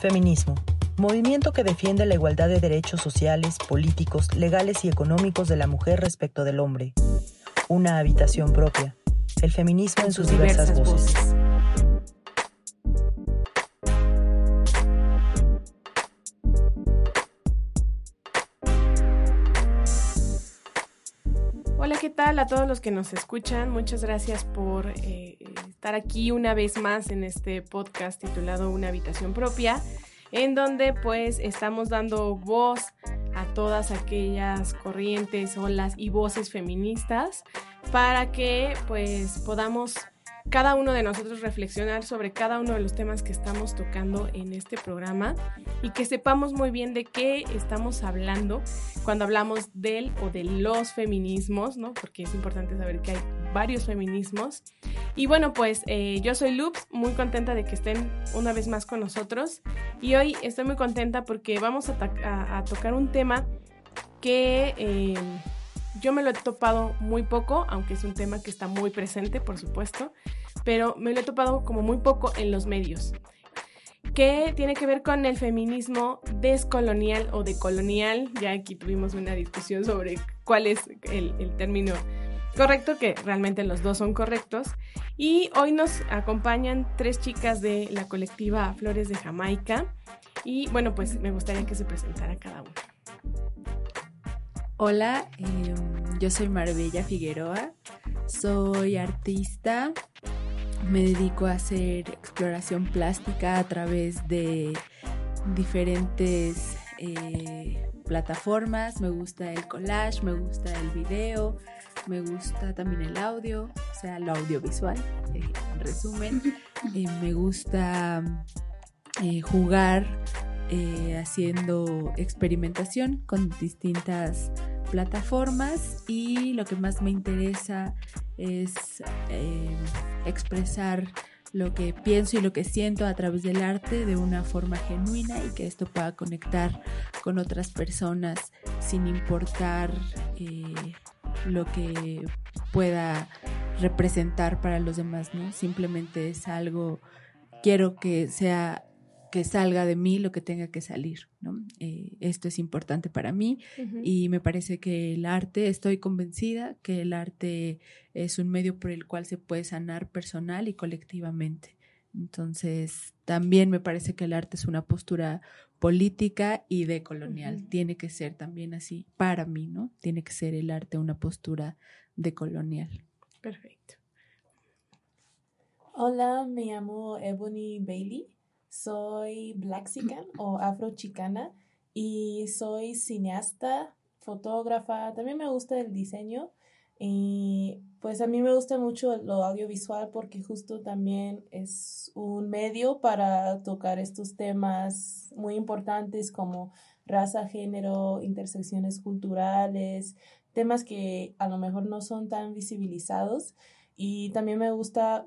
Feminismo. Movimiento que defiende la igualdad de derechos sociales, políticos, legales y económicos de la mujer respecto del hombre. Una habitación propia. El feminismo en sus diversas, voces. Hola, ¿qué tal a todos los que nos escuchan? Muchas gracias por eh, estar aquí una vez más en este podcast titulado Una habitación propia, en donde pues estamos dando voz a todas aquellas corrientes, olas y voces feministas para que pues podamos cada uno de nosotros reflexionar sobre cada uno de los temas que estamos tocando en este programa y que sepamos muy bien de qué estamos hablando cuando hablamos del o de los feminismos, ¿no? Porque es importante saber que hay varios feminismos. Y bueno, pues eh, yo soy Loops, muy contenta de que estén una vez más con nosotros y hoy estoy muy contenta porque vamos a, tocar un tema que... Eh, yo me lo he topado muy poco, aunque es un tema que está muy presente, por supuesto, pero me lo he topado como muy poco en los medios, que tiene que ver con el feminismo descolonial o decolonial. Ya aquí tuvimos una discusión sobre cuál es el, término correcto, que realmente los dos son correctos. Y hoy nos acompañan tres chicas de la colectiva Flores de Jamaica. Y bueno, pues me gustaría que se presentara cada una. Hola, em, yo soy Marbella Figueroa, soy artista, me dedico a hacer exploración plástica a través de diferentes eh, plataformas, me gusta el collage, me gusta el video, me gusta también el audio, o sea, lo audiovisual, en resumen, eh, me gusta eh, jugar eh, haciendo experimentación con distintas plataformas y lo que más me interesa es eh, expresar lo que pienso y lo que siento a través del arte de una forma genuina y que esto pueda conectar con otras personas sin importar eh, lo que pueda representar para los demás, ¿no? Simplemente es algo, quiero que sea que salga de mí lo que tenga que salir, ¿no? Eh, esto es importante para mí y me parece que el arte, estoy convencida que el arte es un medio por el cual se puede sanar personal y colectivamente. Entonces, también me parece que el arte es una postura política y decolonial. Tiene que ser también así para mí, ¿no? Tiene que ser el arte una postura decolonial. Perfecto. Hola, me llamo Ebony Bailey. Soy Blaxican o afrochicana y soy cineasta, fotógrafa, también me gusta el diseño y pues a mí me gusta mucho lo audiovisual porque justo también es un medio para tocar estos temas muy importantes como raza, género, intersecciones culturales, temas que a lo mejor no son tan visibilizados. Y también me gusta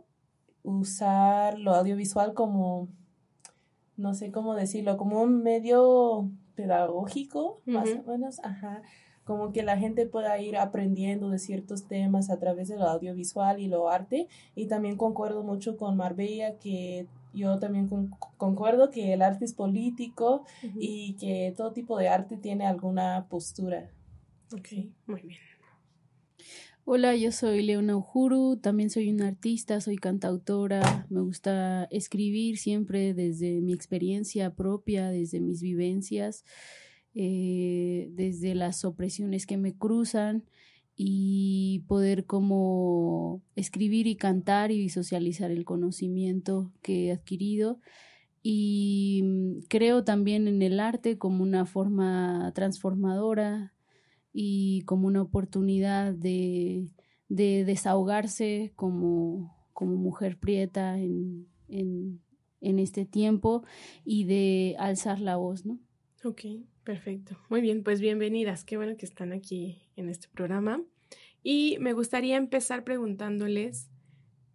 usar lo audiovisual como no sé cómo decirlo, como un medio pedagógico, más o menos, ajá, como que la gente pueda ir aprendiendo de ciertos temas a través de lo audiovisual y lo arte. Y también concuerdo mucho con Marbella que yo también concuerdo que el arte es político y que todo tipo de arte tiene alguna postura. Ok, muy bien. Hola, yo soy Leona Ujuru, también soy una artista, soy cantautora, me gusta escribir siempre desde mi experiencia propia, desde mis vivencias, eh, desde las opresiones que me cruzan y poder como escribir y cantar y socializar el conocimiento que he adquirido. Y mm, creo también en el arte como una forma transformadora y como una oportunidad de, de desahogarse como, como mujer prieta en, en, en, este tiempo y de alzar la voz, ¿no? Ok, perfecto. Muy bien, pues bienvenidas. Qué bueno que están aquí en este programa. Y me gustaría empezar preguntándoles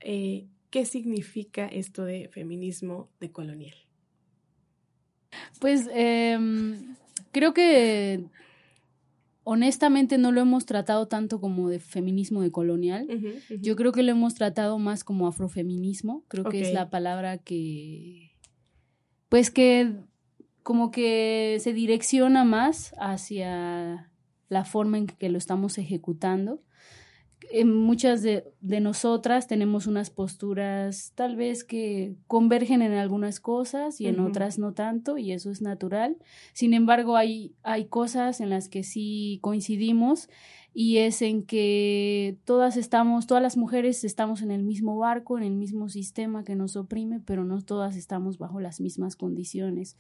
eh, qué significa esto de feminismo decolonial. Pues em, creo que honestamente no lo hemos tratado tanto como de feminismo de colonial. Yo creo que lo hemos tratado más como afrofeminismo. Creo que es la palabra que, pues que como que se direcciona más hacia la forma en que lo estamos ejecutando. Eh, muchas de, de, nosotras tenemos unas posturas tal vez que convergen en algunas cosas y en otras no tanto, y eso es natural. Sin embargo, hay, hay cosas en las que sí coincidimos y es en que todas estamos, todas las mujeres estamos en el mismo barco, en el mismo sistema que nos oprime, pero no todas estamos bajo las mismas condiciones.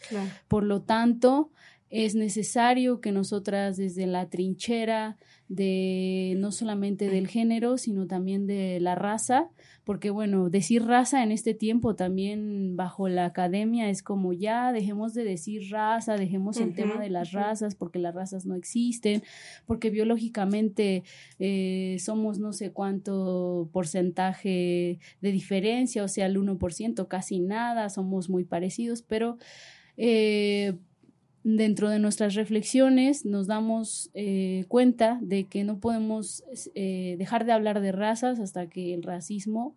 Por lo tanto, es necesario que nosotras desde la trinchera de no solamente del género, sino también de la raza, porque bueno, decir raza en este tiempo también bajo la academia es como ya dejemos de decir raza, dejemos el tema de las razas, porque las razas no existen, porque biológicamente eh, somos no sé cuánto porcentaje de diferencia, o sea, el 1%, casi nada, somos muy parecidos, pero... Eh, dentro de nuestras reflexiones nos damos eh, cuenta de que no podemos eh, dejar de hablar de razas hasta que el racismo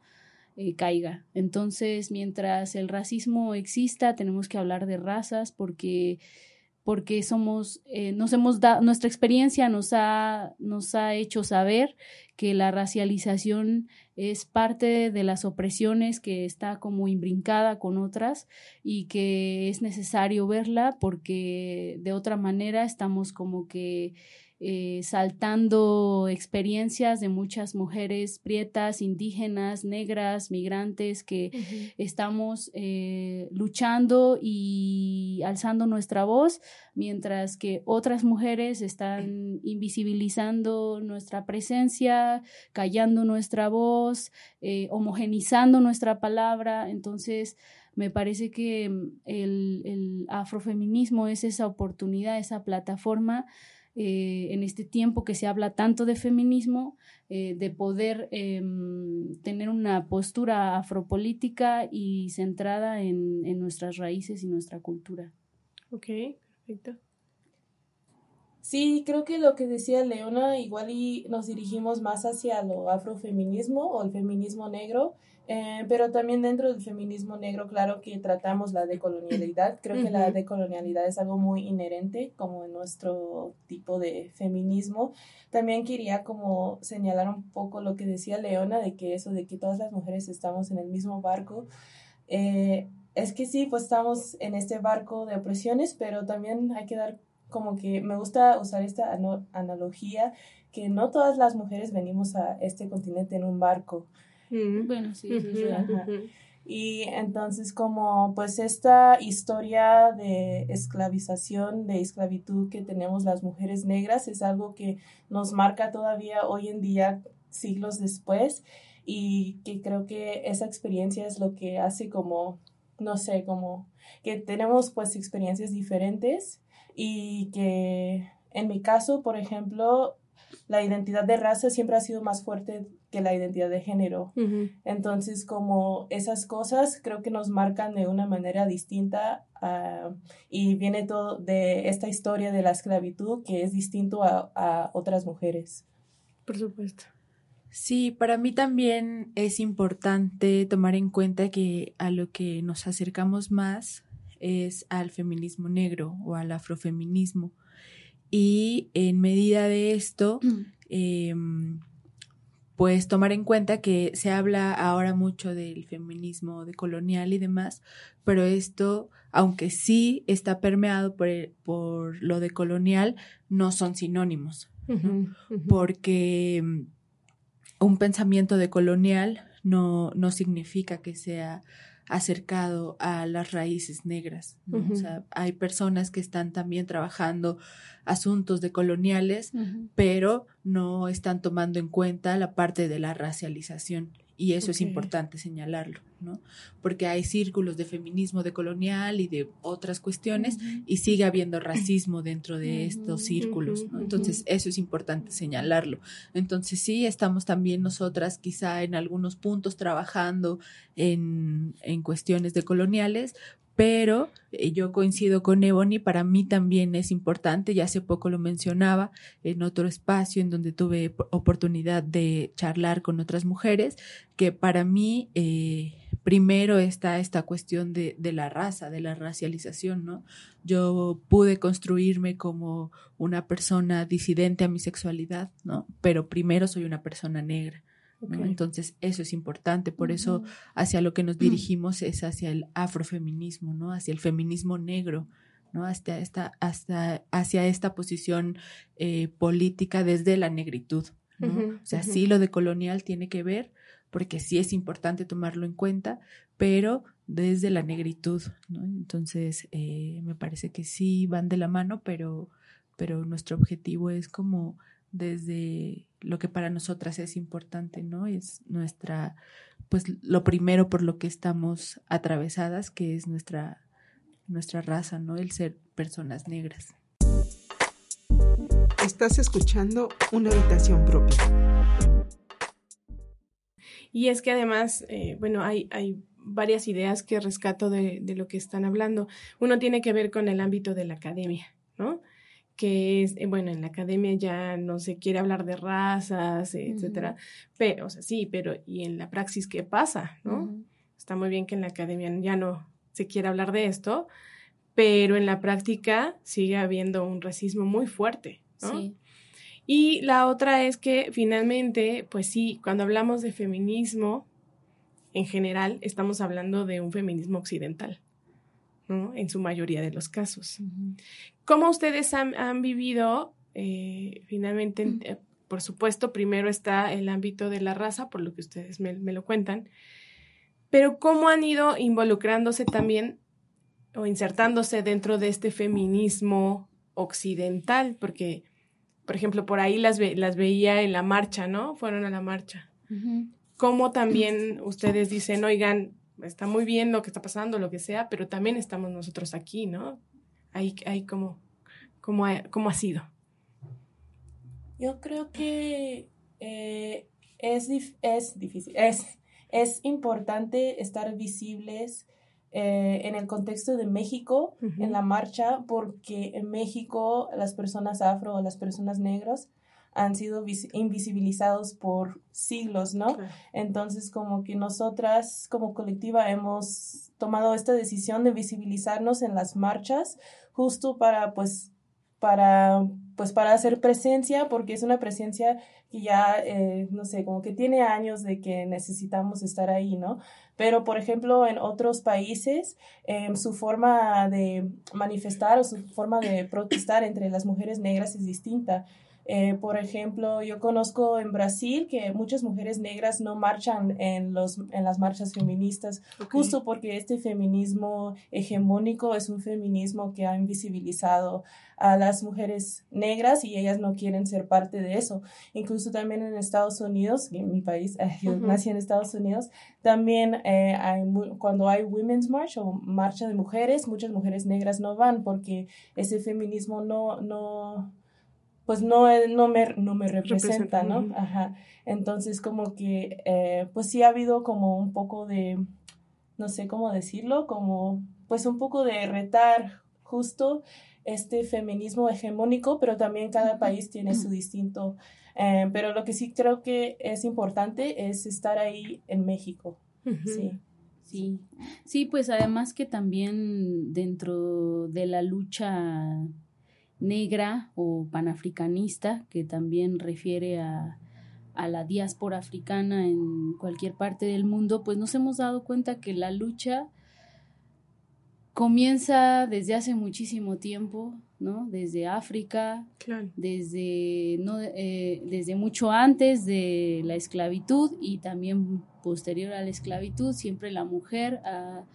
eh, caiga. Entonces, mientras el racismo exista, tenemos que hablar de razas porque porque somos, nos hemos dado, nuestra experiencia nos ha, nos ha hecho saber que la racialización es parte de las opresiones que está como imbrincada con otras y que es necesario verla porque de otra manera estamos como que eh, saltando experiencias de muchas mujeres prietas, indígenas, negras, migrantes, que estamos eh, luchando y alzando nuestra voz, mientras que otras mujeres están invisibilizando nuestra presencia, callando nuestra voz, eh, homogenizando nuestra palabra. Entonces, me parece que mm, el, el afrofeminismo es esa oportunidad, esa plataforma eh, en este tiempo que se habla tanto de feminismo, eh, de poder em, tener una postura afropolítica y centrada en, en, nuestras raíces y nuestra cultura. Ok, perfecto. Sí, creo que lo que decía Leona, igual y nos dirigimos más hacia lo afrofeminismo o el feminismo negro, eh, pero también dentro del feminismo negro, claro que tratamos la decolonialidad. Creo que la decolonialidad es algo muy inherente como en nuestro tipo de feminismo. También quería como señalar un poco lo que decía Leona de que eso de que todas las mujeres estamos en el mismo barco. Eh, es que sí, pues estamos en este barco de opresiones, pero también hay que dar como que me gusta usar esta analogía que no todas las mujeres venimos a este continente en un barco. Bueno, sí, eso es Y entonces como pues esta historia de esclavización, de esclavitud que tenemos las mujeres negras es algo que nos marca todavía hoy en día, siglos después, y que creo que esa experiencia es lo que hace como, no sé, como que tenemos pues experiencias diferentes y que en mi caso, por ejemplo, la identidad de raza siempre ha sido más fuerte que la identidad de género. Entonces, como esas cosas creo que nos marcan de una manera distinta ah, y viene todo de esta historia de la esclavitud que es distinto a, a otras mujeres. Por supuesto. Sí, para mí también es importante tomar en cuenta que a lo que nos acercamos más es al feminismo negro o al afrofeminismo. Y en medida de esto, eh, pues tomar en cuenta que se habla ahora mucho del feminismo decolonial y demás, pero esto, aunque sí está permeado por, por lo decolonial, no son sinónimos, porque mm, un pensamiento decolonial no, no significa que sea acercado a las raíces negras. O sea, hay personas que están también trabajando asuntos de coloniales, pero no están tomando en cuenta la parte de la racialización y eso es importante señalarlo, ¿no? Porque hay círculos de feminismo decolonial y de otras cuestiones y sigue habiendo racismo dentro de estos círculos, ¿no? Entonces, eso es importante señalarlo. Entonces, sí, estamos también nosotras quizá en algunos puntos trabajando en, en cuestiones decoloniales, pero eh, yo coincido con Ebony, para mí también es importante, ya hace poco lo mencionaba en otro espacio en donde tuve oportunidad de charlar con otras mujeres, que para mí, eh, primero está esta cuestión de, de, la raza, de la racialización, ¿no? Yo pude construirme como una persona disidente a mi sexualidad, ¿no? Pero primero soy una persona negra. Entonces, eso es importante, por eso hacia lo que nos dirigimos es hacia el afrofeminismo, ¿no? Hacia el feminismo negro, ¿no? Hasta esta, hasta, hacia esta posición eh, política desde la negritud, ¿no? o sea, sí lo de colonial tiene que ver, porque sí es importante tomarlo en cuenta, pero desde la negritud, ¿no? Entonces, eh, me parece que sí van de la mano, pero, pero nuestro objetivo es como desde lo que para nosotras es importante, ¿no? Es nuestra, pues lo primero por lo que estamos atravesadas, que es nuestra, nuestra raza, ¿no? El ser personas negras. Estás escuchando una habitación propia. Y es que además, eh, bueno, hay, hay varias ideas que rescato de, de lo que están hablando. Uno tiene que ver con el ámbito de la academia, ¿no? Que es, eh, bueno, en la academia ya no se quiere hablar de razas, etcétera, pero, o sea, sí, pero ¿y en la praxis qué pasa, no? Está muy bien que en la academia ya no se quiera hablar de esto, pero en la práctica sigue habiendo un racismo muy fuerte, ¿no? Sí. Y la otra es que finalmente, pues sí, cuando hablamos de feminismo, en general, estamos hablando de un feminismo occidental en su mayoría de los casos. ¿Cómo ustedes han, vivido eh, finalmente? Eh, por supuesto, primero está el ámbito de la raza, por lo que ustedes me, lo cuentan, pero ¿cómo han ido involucrándose también o insertándose dentro de este feminismo occidental? Porque, por ejemplo, por ahí las, las veía en la marcha, ¿no? Fueron a la marcha. ¿Cómo también ustedes dicen, oigan, está muy bien lo que está pasando, lo que sea, pero también estamos nosotros aquí, ¿no? Ahí, ahí como, como, ha, ha sido. Yo creo que eh, es, es difícil, es, es importante estar visibles eh, en el contexto de México, en la marcha, porque en México las personas afro o las personas negras han sido invisibilizados por siglos, ¿no? Entonces, como que nosotras como colectiva hemos tomado esta decisión de visibilizarnos en las marchas justo para, pues, para, pues, para hacer presencia, porque es una presencia que ya, eh, no sé, como que tiene años de que necesitamos estar ahí, ¿no? Pero, por ejemplo, en otros países, em, su forma de manifestar o su forma de protestar entre las mujeres negras es distinta. Eh, por ejemplo, yo conozco en Brasil que muchas mujeres negras no marchan en, los, en las marchas feministas, justo porque este feminismo hegemónico es un feminismo que ha invisibilizado a las mujeres negras y ellas no quieren ser parte de eso. Incluso también en Estados Unidos, en mi país, yo nací en Estados Unidos, también eh, hay, cuando hay Women's March o marcha de mujeres, muchas mujeres negras no van porque ese feminismo no, no, pues no, no, me, no me representa, ¿no? Ajá. Entonces, como que, eh, pues sí ha habido como un poco de, no sé cómo decirlo, como, pues un poco de retar justo este feminismo hegemónico, pero también cada país tiene su distinto. Eh, pero lo que sí creo que es importante es estar ahí en México. Sí. Sí. Sí, pues además que también dentro de la lucha negra o panafricanista, que también refiere a, a la diáspora africana en cualquier parte del mundo, pues nos hemos dado cuenta que la lucha comienza desde hace muchísimo tiempo, ¿no? Desde África, desde, no, eh, desde mucho antes de la esclavitud y también posterior a la esclavitud, siempre la mujer ha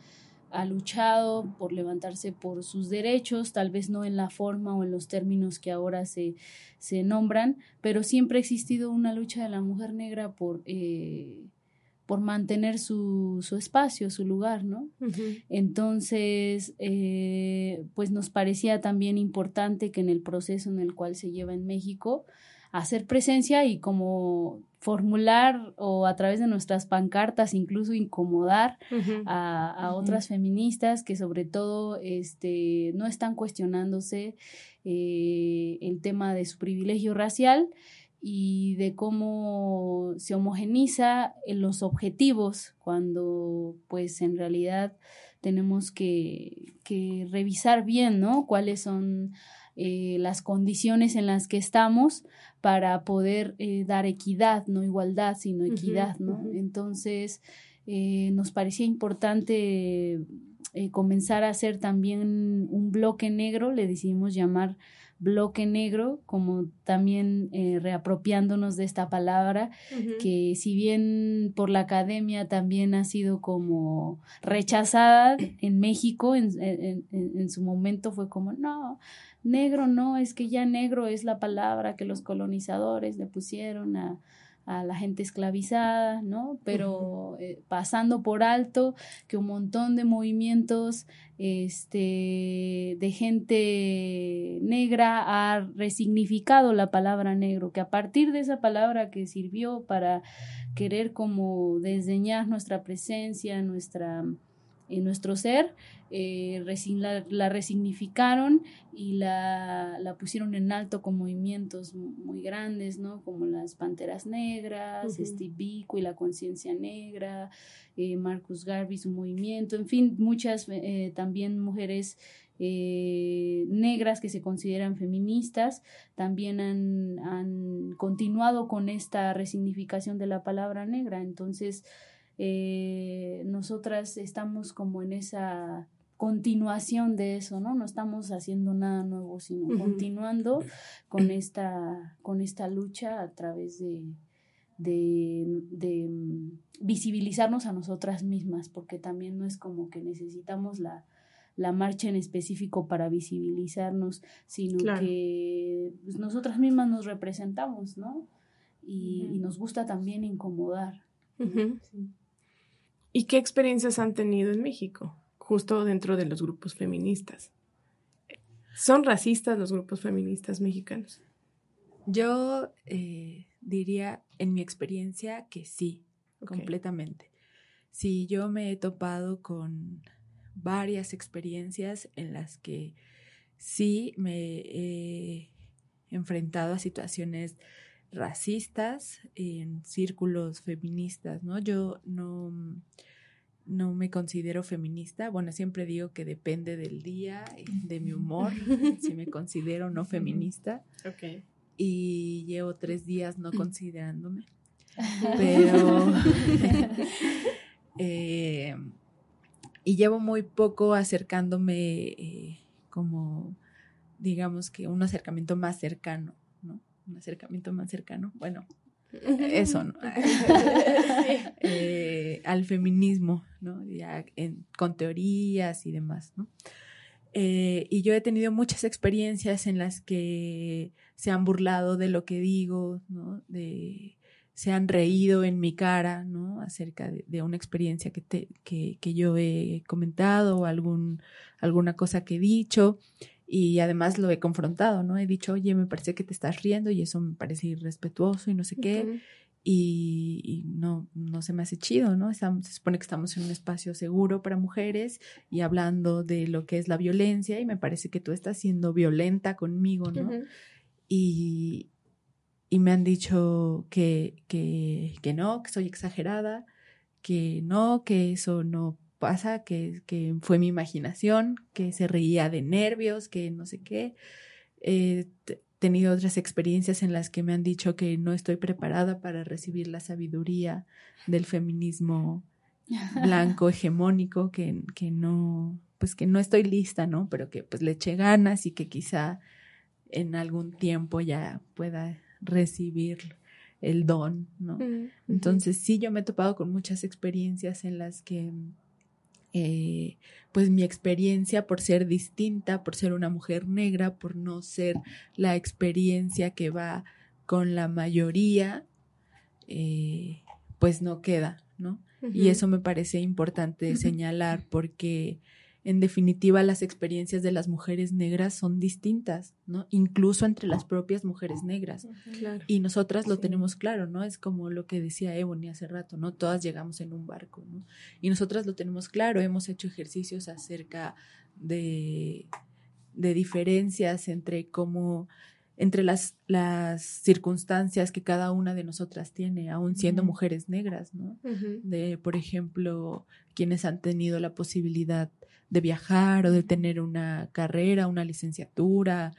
ha luchado por levantarse por sus derechos, tal vez no en la forma o en los términos que ahora se, se nombran, pero siempre ha existido una lucha de la mujer negra por, eh, por mantener su, su, espacio, su lugar, ¿no? Entonces, eh, pues nos parecía también importante que en el proceso en el cual se lleva en México, hacer presencia y como formular o a través de nuestras pancartas incluso incomodar a, otras feministas que sobre todo este, no están cuestionándose eh, el tema de su privilegio racial y de cómo se homogeniza en los objetivos cuando pues en realidad tenemos que, que revisar bien, ¿no? Cuáles son eh, las condiciones en las que estamos para poder eh, dar equidad, no igualdad, sino equidad, ¿no? Entonces, eh, nos parecía importante comenzar a hacer también un bloque negro, le decidimos llamar bloque negro, como también eh, reapropiándonos de esta palabra, que si bien por la academia también ha sido como rechazada en México, en, en su momento fue como, no, negro no, es que ya negro es la palabra que los colonizadores le pusieron a, a la gente esclavizada, ¿no? Pero eh, pasando por alto que un montón de movimientos este, de gente negra ha resignificado la palabra negro, que a partir de esa palabra que sirvió para querer como desdeñar nuestra presencia, nuestra en nuestro ser, eh, la, resignificaron y la, la, pusieron en alto con movimientos muy grandes, ¿no? Como las Panteras Negras, Steve Biko y la Conciencia Negra, eh, Marcus Garvey, su movimiento, en fin, muchas eh, también mujeres negras que se consideran feministas también han, han continuado con esta resignificación de la palabra negra. Entonces, eh, nosotras estamos como en esa continuación de eso, ¿no? No estamos haciendo nada nuevo, sino continuando con esta, con esta lucha a través de, de, mm, visibilizarnos a nosotras mismas, porque también no es como que necesitamos la, la marcha en específico para visibilizarnos, sino que pues, nosotras mismas nos representamos, ¿no? Y, nos gusta también incomodar. ¿Y qué experiencias han tenido en México, justo dentro de los grupos feministas? ¿Son racistas los grupos feministas mexicanos? Yo eh, diría, en mi experiencia, que sí, completamente. Sí, yo me he topado con varias experiencias en las que sí me he enfrentado a situaciones racistas en círculos feministas, ¿no? Yo no, no me considero feminista. Bueno, siempre digo que depende del día, de mi humor, si me considero no feminista. Ok. Y llevo tres días no considerándome. Pero... Eh, y llevo muy poco acercándome eh, como, digamos que un acercamiento más cercano un acercamiento más cercano, bueno, eso, ¿no? Eh, al feminismo, ¿no? Ya con teorías y demás, ¿no? Eh, y yo he tenido muchas experiencias en las que se han burlado de lo que digo, ¿no? De, se han reído en mi cara, ¿no? Acerca de, una experiencia que, te, que, que, yo he comentado o algún, alguna cosa que he dicho y además lo he confrontado, ¿no? He dicho, oye, me parece que te estás riendo y eso me parece irrespetuoso y no sé qué. Y, no, no se me hace chido, ¿no? se supone que estamos en un espacio seguro para mujeres y hablando de lo que es la violencia y me parece que tú estás siendo violenta conmigo, ¿no? y, y, me han dicho que, que, que no, que soy exagerada, que no, que eso no pasa, que, que fue mi imaginación, que se reía de nervios, que no sé qué. He tenido otras experiencias en las que me han dicho que no estoy preparada para recibir la sabiduría del feminismo blanco hegemónico, que, que no, pues que no estoy lista, ¿no? Pero que pues le eché ganas y que quizá en algún tiempo ya pueda recibir el don, ¿no? Entonces sí, yo me he topado con muchas experiencias en las que eh, pues mi experiencia por ser distinta, por ser una mujer negra, por no ser la experiencia que va con la mayoría, eh, pues no queda, ¿no? Y eso me parece importante señalar porque en definitiva las experiencias de las mujeres negras son distintas, ¿no? Incluso entre las propias mujeres negras. Y nosotras lo tenemos claro, ¿no? Es como lo que decía Ebony hace rato, ¿no? Todas llegamos en un barco, ¿no? Y nosotras lo tenemos claro, hemos hecho ejercicios acerca de, de diferencias entre cómo entre las, las circunstancias que cada una de nosotras tiene, aún siendo mujeres negras, ¿no? De, por ejemplo, quienes han tenido la posibilidad de viajar o de tener una carrera, una licenciatura,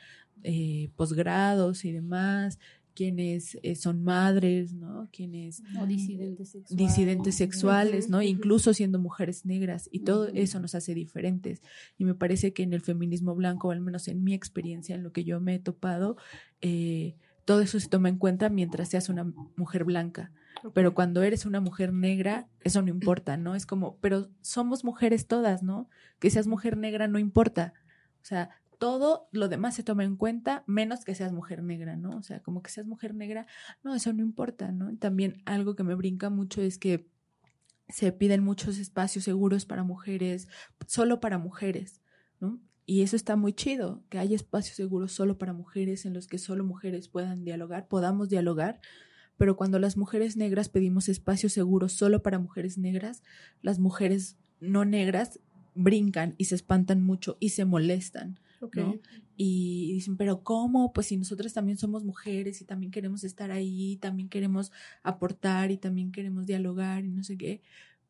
eh, posgrados y demás, quienes eh, son madres, ¿no? Quienes o disidentes sexuales, disidentes sexuales, ¿no? Incluso siendo mujeres negras y todo eso nos hace diferentes. Y me parece que en el feminismo blanco, o al menos en mi experiencia, en lo que yo me he topado, eh, todo eso se toma en cuenta mientras seas una mujer blanca. Pero cuando eres una mujer negra, eso no importa, ¿no? Es como, pero somos mujeres todas, ¿no? Que seas mujer negra no importa. O sea, todo lo demás se toma en cuenta, menos que seas mujer negra, ¿no? O sea, como que seas mujer negra, no, eso no importa, ¿no? También algo que me brinca mucho es que se piden muchos espacios seguros para mujeres, solo para mujeres, ¿no? Y eso está muy chido, que haya espacios seguros solo para mujeres en los que solo mujeres puedan dialogar, podamos dialogar, pero cuando las mujeres negras pedimos espacios seguros solo para mujeres negras, las mujeres no negras brincan y se espantan mucho y se molestan y dicen, pero ¿cómo? Pues si nosotras también somos mujeres y también queremos estar ahí, también queremos aportar y también queremos dialogar y no sé qué,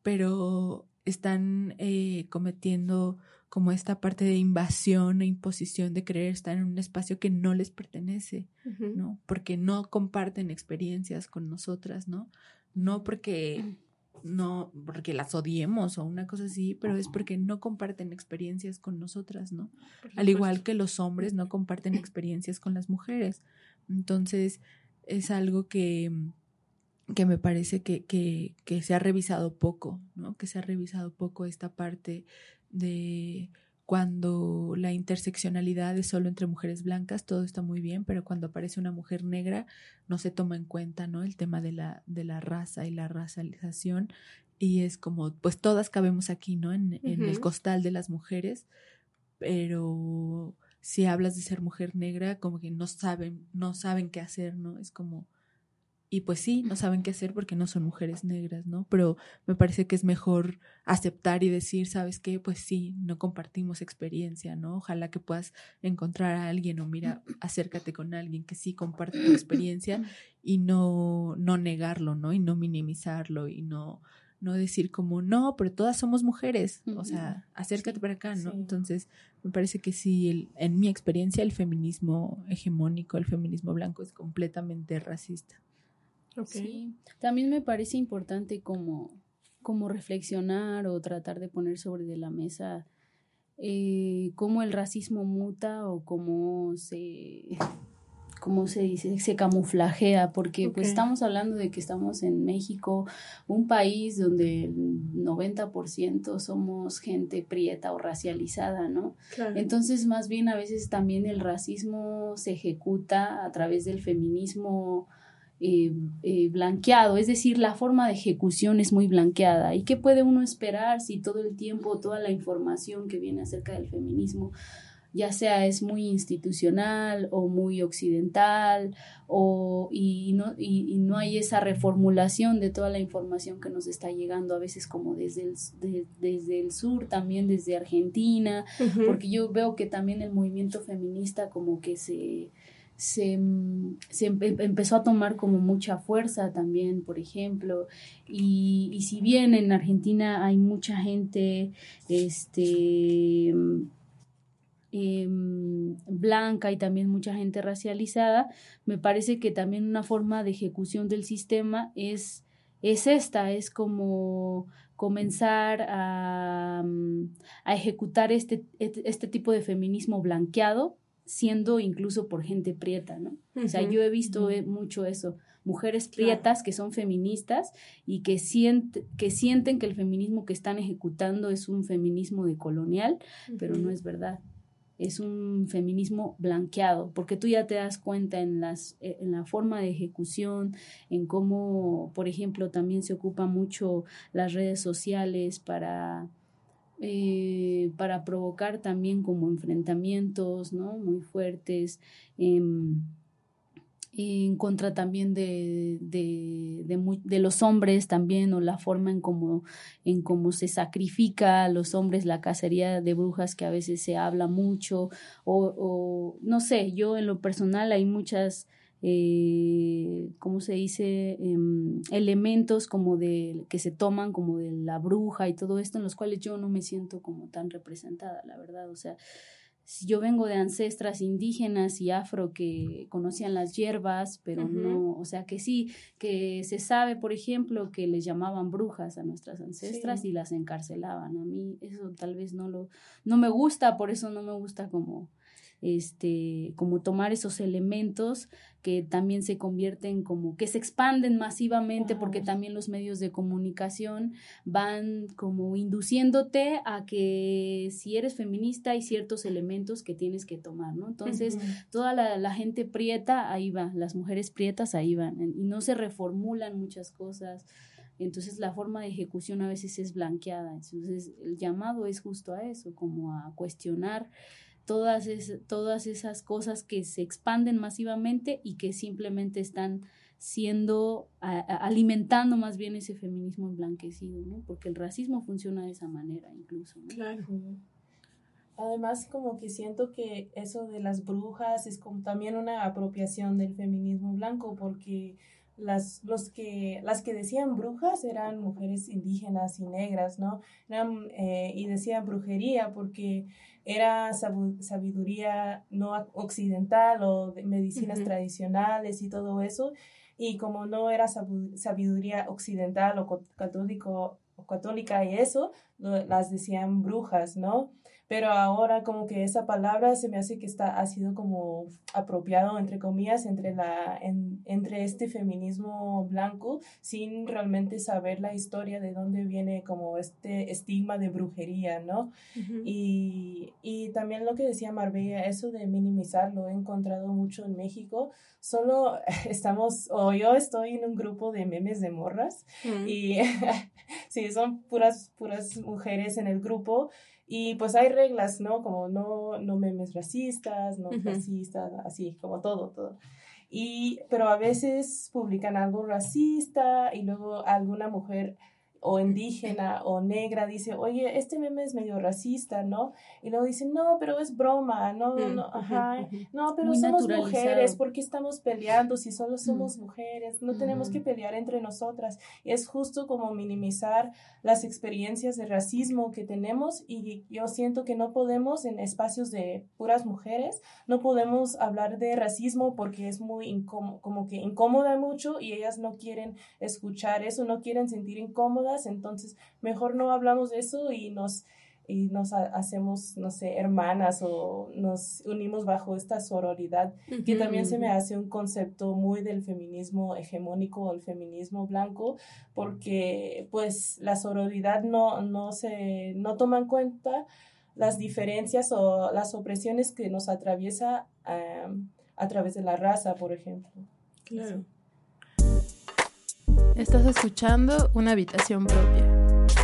pero están eh, cometiendo como esta parte de invasión e imposición de querer estar en un espacio que no les pertenece, ¿no? Porque no comparten experiencias con nosotras, ¿no? No porque no porque las odiemos o una cosa así, pero es porque no comparten experiencias con nosotras, ¿no? Al igual que los hombres no comparten experiencias con las mujeres. Entonces, es algo que, que me parece que, que, que se ha revisado poco, ¿no? Que se ha revisado poco esta parte de cuando la interseccionalidad es solo entre mujeres blancas, todo está muy bien, pero cuando aparece una mujer negra no se toma en cuenta, ¿no? El tema de la, de la raza y la racialización y es como, pues todas cabemos aquí, ¿no? En, en el costal de las mujeres, pero si hablas de ser mujer negra, como que no saben, no saben qué hacer, ¿no? Es como, y pues sí, no saben qué hacer porque no son mujeres negras, ¿no? Pero me parece que es mejor aceptar y decir, ¿sabes qué? Pues sí, no compartimos experiencia, ¿no? Ojalá que puedas encontrar a alguien o mira, acércate con alguien que sí comparte tu experiencia y no, no negarlo, ¿no? Y no minimizarlo y no, no decir como, no, pero todas somos mujeres, o sea, acércate para acá, ¿no? Entonces, me parece que sí, el, en mi experiencia, el feminismo hegemónico, el feminismo blanco es completamente racista. Sí, también me parece importante como, como reflexionar o tratar de poner sobre de la mesa eh, cómo el racismo muta o cómo se cómo se dice, se camuflajea, porque pues estamos hablando de que estamos en México, un país donde el 90% somos gente prieta o racializada, ¿no? Entonces, más bien a veces también el racismo se ejecuta a través del feminismo eh, eh, blanqueado, es decir, la forma de ejecución es muy blanqueada. ¿Y qué puede uno esperar si todo el tiempo, toda la información que viene acerca del feminismo, ya sea es muy institucional o muy occidental, o, y, no, y, no hay esa reformulación de toda la información que nos está llegando a veces como desde el, desde el sur, también desde Argentina, porque yo veo que también el movimiento feminista como que se se, se empezó a tomar como mucha fuerza también, por ejemplo, y, y, si bien en Argentina hay mucha gente este, em, blanca y también mucha gente racializada, me parece que también una forma de ejecución del sistema es, es esta, es como comenzar a, a ejecutar este, este, este tipo de feminismo blanqueado siendo incluso por gente prieta, ¿no? O sea, yo he visto eh, mucho eso, mujeres prietas que son feministas y que, que sienten que el feminismo que están ejecutando es un feminismo de colonial, pero no es verdad. Es un feminismo blanqueado, porque tú ya te das cuenta en, las, eh, en la forma de ejecución, en cómo, por ejemplo, también se ocupa mucho las redes sociales para eh, para provocar también como enfrentamientos, ¿no? Muy fuertes. Em, en contra también de, de, de, los hombres también o la forma en cómo en cómo se sacrifica a los hombres la cacería de brujas que a veces se habla mucho o no sé yo en lo personal hay muchas eh, ¿cómo se dice? Em, elementos como de que se toman como de la bruja y todo esto en los cuales yo no me siento como tan representada, la verdad, o sea, yo vengo de ancestras indígenas y afro que conocían las hierbas, pero no, o sea que sí, que se sabe, por ejemplo, que les llamaban brujas a nuestras ancestras y las encarcelaban. A mí eso tal vez no lo, no me gusta, por eso no me gusta como este, como tomar esos elementos que también se convierten como, que se expanden masivamente porque también los medios de comunicación van como induciéndote a que si eres feminista hay ciertos elementos que tienes que tomar, ¿no? Entonces, toda la, la, gente prieta, ahí va, las mujeres prietas ahí van, y no se reformulan muchas cosas. Entonces la forma de ejecución a veces es blanqueada. Entonces el llamado es justo a eso, como a cuestionar todas, todas esas cosas que se expanden masivamente y que simplemente están siendo, alimentando más bien ese feminismo emblanquecido, ¿no? Porque el racismo funciona de esa manera incluso, Claro. Además, como que siento que eso de las brujas es como también una apropiación del feminismo blanco, porque las, los que, las que decían brujas eran mujeres indígenas y negras, ¿no? Eh, y decían brujería porque era sabiduría no occidental o de medicinas tradicionales y todo eso. Y como no era sabiduría occidental o católico, o católica y eso, las decían brujas, ¿no? Pero ahora como que esa palabra se me hace que está, ha sido como apropiado, entre comillas, entre, la, entre este feminismo blanco, sin realmente saber la historia de dónde viene como este estigma de brujería, ¿no? y, y también lo que decía Marbella, eso de minimizar, lo he encontrado mucho en México, solo estamos, o yo estoy en un grupo de memes de morras, y sí, son puras, puras mujeres en el grupo, y pues hay reglas, ¿no? Como no, no memes racistas, no racistas, así, como todo, todo. Y, pero a veces publican algo racista y luego alguna mujer o indígena o negra dice, oye, este meme es medio racista, ¿no? Y luego dicen, no, pero es broma, no, mm, no, ajá, no, pero somos mujeres, ¿por qué estamos peleando si solo mm. somos mujeres? No tenemos que pelear entre nosotras. Es justo como minimizar las experiencias de racismo que tenemos y yo siento que no podemos en espacios de puras mujeres, no podemos hablar de racismo porque es muy incómodo, como que incomoda mucho y ellas no quieren escuchar eso, no quieren sentir entonces mejor no hablamos de eso y nos, y nos hacemos, no sé, hermanas o nos unimos bajo esta sororidad, que también se me hace un concepto muy del feminismo hegemónico o el feminismo blanco, porque pues la sororidad no, no se, no toma en cuenta las diferencias o las opresiones que nos atraviesa a través de la raza, por ejemplo. Claro. Estás escuchando una habitación propia.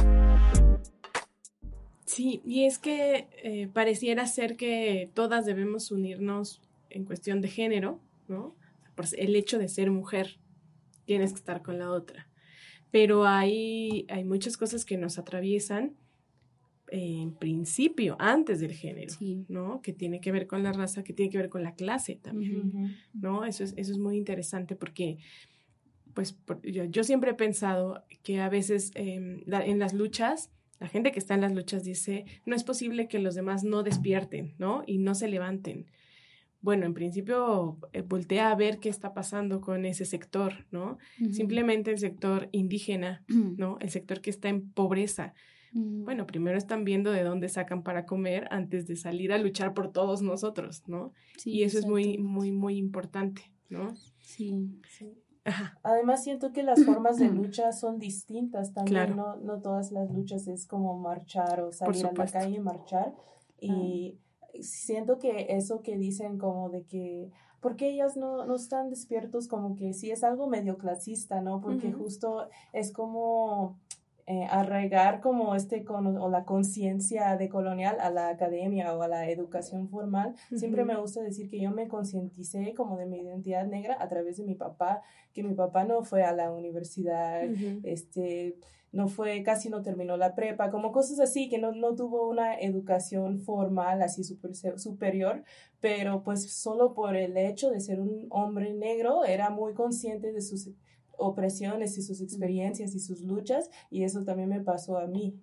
Sí, y es que eh, pareciera ser que todas debemos unirnos en cuestión de género, ¿no? Por el hecho de ser mujer, tienes que estar con la otra. Pero hay, hay muchas cosas que nos atraviesan en principio, antes del género, ¿no? Que tiene que ver con la raza, que tiene que ver con la clase también, ¿no? Eso es, eso es muy interesante porque pues yo, siempre he pensado que a veces em, en las luchas, la gente que está en las luchas dice, no es posible que los demás no despierten, ¿no? Y no se levanten. Bueno, en principio eh, voltea a ver qué está pasando con ese sector, ¿no? Simplemente el sector indígena, ¿no? El sector que está en pobreza. Bueno, primero están viendo de dónde sacan para comer antes de salir a luchar por todos nosotros, ¿no? y eso es muy, muy, muy importante, ¿no? Sí. sí. Además siento que las formas de lucha son distintas también, no, no todas las luchas es como marchar o salir a la calle y marchar. Y siento que eso que dicen como de que, porque ellas no, no están despiertos como que sí es algo medio clasista, ¿no? Porque justo es como eh, arraigar como este con, o la conciencia decolonial a la academia o a la educación formal. Siempre me gusta decir que yo me concienticé como de mi identidad negra a través de mi papá, que mi papá no fue a la universidad, este no fue, casi no terminó la prepa, como cosas así, que no, no tuvo una educación formal así super, superior, pero pues solo por el hecho de ser un hombre negro era muy consciente de sus opresiones y sus experiencias y sus luchas y eso también me pasó a mí.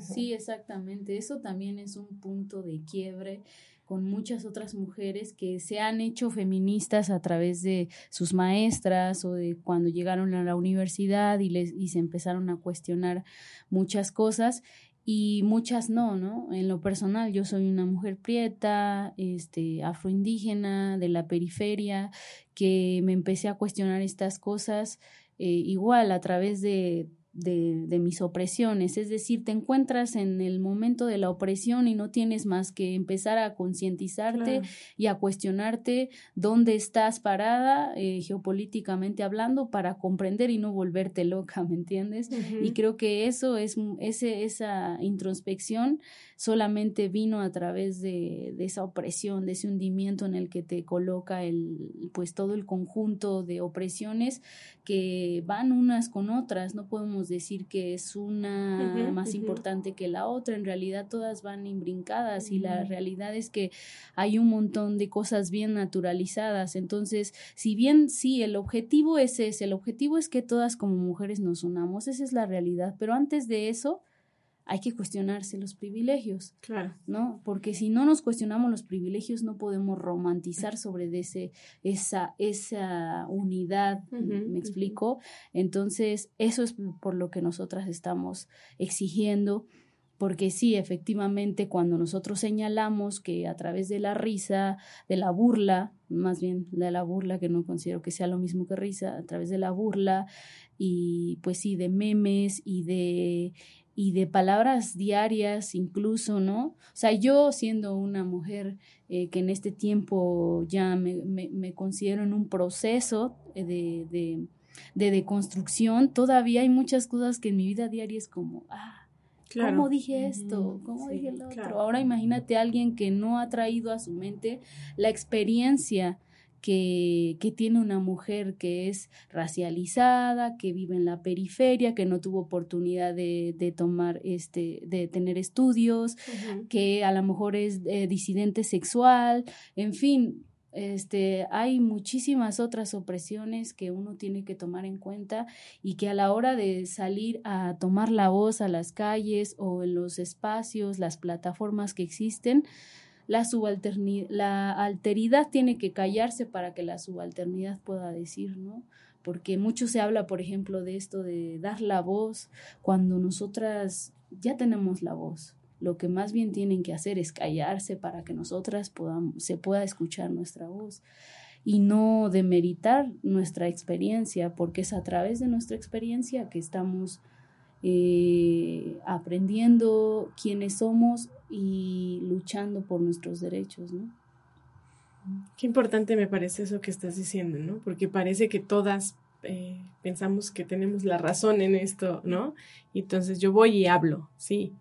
Sí, exactamente. Eso también es un punto de quiebre con muchas otras mujeres que se han hecho feministas a través de sus maestras o de cuando llegaron a la universidad y, les, y se empezaron a cuestionar muchas cosas y muchas no, ¿no? En lo personal, yo soy una mujer prieta, este, afroindígena, de la periferia, que me empecé a cuestionar estas cosas eh, igual a través de de, de, mis opresiones. Es decir, te encuentras en el momento de la opresión y no tienes más que empezar a concientizarte y a cuestionarte dónde estás parada eh, geopolíticamente hablando para comprender y no volverte loca, ¿me entiendes? Y creo que eso es, ese, esa introspección solamente vino a través de, de, esa opresión, de ese hundimiento en el que te coloca el, pues todo el conjunto de opresiones que van unas con otras. No podemos decir que es una más importante que la otra. En realidad todas van imbrincadas y la realidad es que hay un montón de cosas bien naturalizadas. Entonces, si bien sí, el objetivo es ese, el objetivo es que todas como mujeres nos unamos, esa es la realidad. Pero antes de eso, hay que cuestionarse los privilegios. Claro. ¿No? Porque si no nos cuestionamos los privilegios, no podemos romantizar sobre ese, esa, esa unidad. ¿Me explico? Entonces, eso es por lo que nosotras estamos exigiendo. Porque sí, efectivamente, cuando nosotros señalamos que a través de la risa, de la burla, más bien de la burla, que no considero que sea lo mismo que risa, a través de la burla y pues sí, de memes y de y de palabras diarias incluso, ¿no? O sea, yo siendo una mujer eh, que en este tiempo ya me, me, considero en un proceso de, de, de deconstrucción, todavía hay muchas cosas que en mi vida diaria es como, ah, ¿Cómo dije esto? ¿Cómo dije lo otro? Ahora imagínate a alguien que no ha traído a su mente la experiencia que, que, tiene una mujer que es racializada, que vive en la periferia, que no tuvo oportunidad de, de tomar, este, de tener estudios, que a lo mejor es eh, disidente sexual, en fin, este, hay muchísimas otras opresiones que uno tiene que tomar en cuenta y que a la hora de salir a tomar la voz a las calles o en los espacios, las plataformas que existen, la la alteridad tiene que callarse para que la subalternidad pueda decir, ¿no? Porque mucho se habla, por ejemplo, de esto de dar la voz cuando nosotras ya tenemos la voz. Lo que más bien tienen que hacer es callarse para que nosotras podamos, se pueda escuchar nuestra voz y no demeritar nuestra experiencia, porque es a través de nuestra experiencia que estamos eh, aprendiendo quiénes somos y luchando por nuestros derechos, ¿no? Qué importante me parece eso que estás diciendo, ¿no? Porque parece que todas eh, pensamos que tenemos la razón en esto, ¿no? Y entonces yo voy y hablo, sí,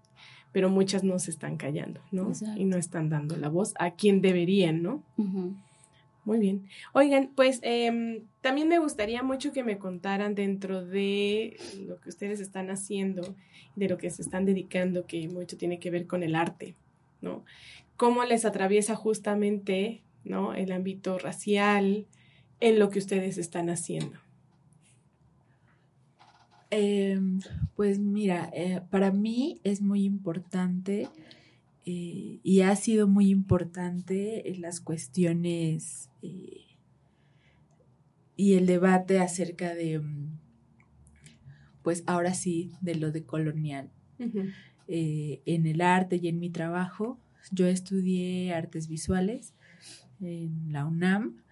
pero muchas no se están callando, ¿no? Y no están dando la voz a quien deberían, ¿no? Muy bien. Oigan, pues em, también me gustaría mucho que me contaran dentro de lo que ustedes están haciendo, de lo que se están dedicando, que mucho tiene que ver con el arte, ¿no? ¿Cómo les atraviesa justamente, ¿no? El ámbito racial en lo que ustedes están haciendo. Em, pues mira, eh, para mí es muy importante eh, y ha sido muy importante en las cuestiones eh, y el debate acerca de, mm, pues ahora sí, de lo de colonial. Eh, en el arte y en mi trabajo, yo estudié artes visuales en la UNAM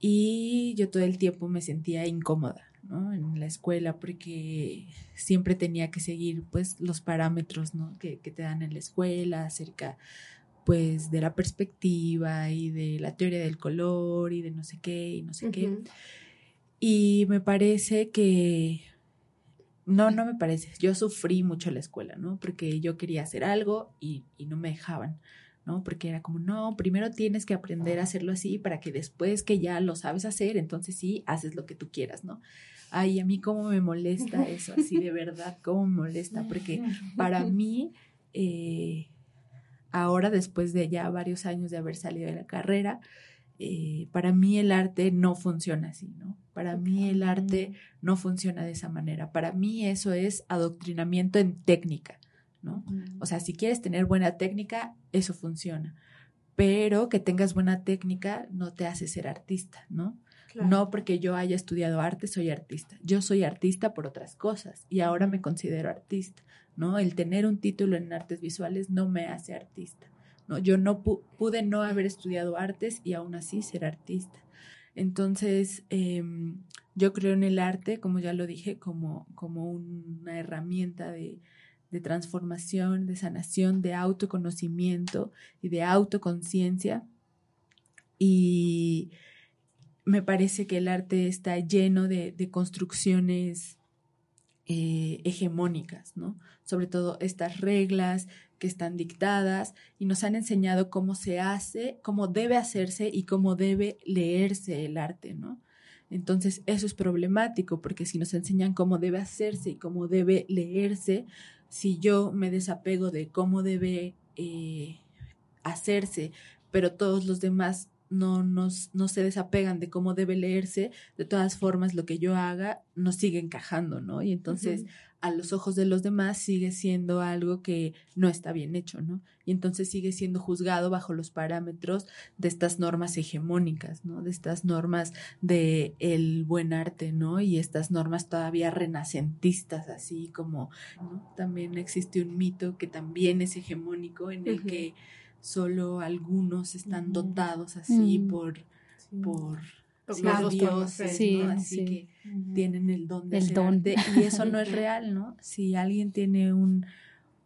y yo todo el tiempo me sentía incómoda en la escuela porque siempre tenía que seguir pues los parámetros que, te dan en la escuela acerca pues de la perspectiva y de la teoría del color y de no sé qué y no sé qué. Y me parece que no, no me parece. Yo sufrí mucho la escuela, ¿no? Porque yo quería hacer algo y, y no me dejaban. ¿no? Porque era como, no, primero tienes que aprender a hacerlo así para que después que ya lo sabes hacer, entonces sí, haces lo que tú quieras, ¿no? Ay, a mí cómo me molesta eso, así de verdad, cómo me molesta, porque para mí, eh, ahora después de ya varios años de haber salido de la carrera, eh, para mí el arte no funciona así, ¿no? Para mí el arte no funciona de esa manera. Para mí eso es adoctrinamiento en técnica. ¿no? O sea, si quieres tener buena técnica, eso funciona. Pero que tengas buena técnica no te hace ser artista, ¿no? No porque yo haya estudiado arte soy artista. Yo soy artista por otras cosas y ahora me considero artista, ¿no? El tener un título en artes visuales no me hace artista, ¿no? Yo no pude no haber estudiado artes y aún así ser artista. Entonces, em, yo creo en el arte, como ya lo dije, como, como una herramienta de, de transformación, de sanación, de autoconocimiento y de autoconciencia. Y me parece que el arte está lleno de, construcciones eh, hegemónicas, ¿no? Sobre todo estas reglas que están dictadas y nos han enseñado cómo se hace, cómo debe hacerse y cómo debe leerse el arte, ¿no? Entonces eso es problemático porque si nos enseñan cómo debe hacerse y cómo debe leerse, si yo me desapego de cómo debe eh, hacerse, pero todos los demás no, nos, no se desapegan de cómo debe leerse, de todas formas lo que yo haga no sigue encajando, ¿no? Y entonces a los ojos de los demás sigue siendo algo que no está bien hecho, ¿no? Y entonces sigue siendo juzgado bajo los parámetros de estas normas hegemónicas, ¿no? De estas normas de el buen arte, ¿no? Y estas normas todavía renacentistas, así como, ¿no? También existe un mito que también es hegemónico en el que solo algunos están dotados así mm. por, por Dios, sí, así que tienen el don de, el y eso no es real, ¿no? Si alguien tiene un,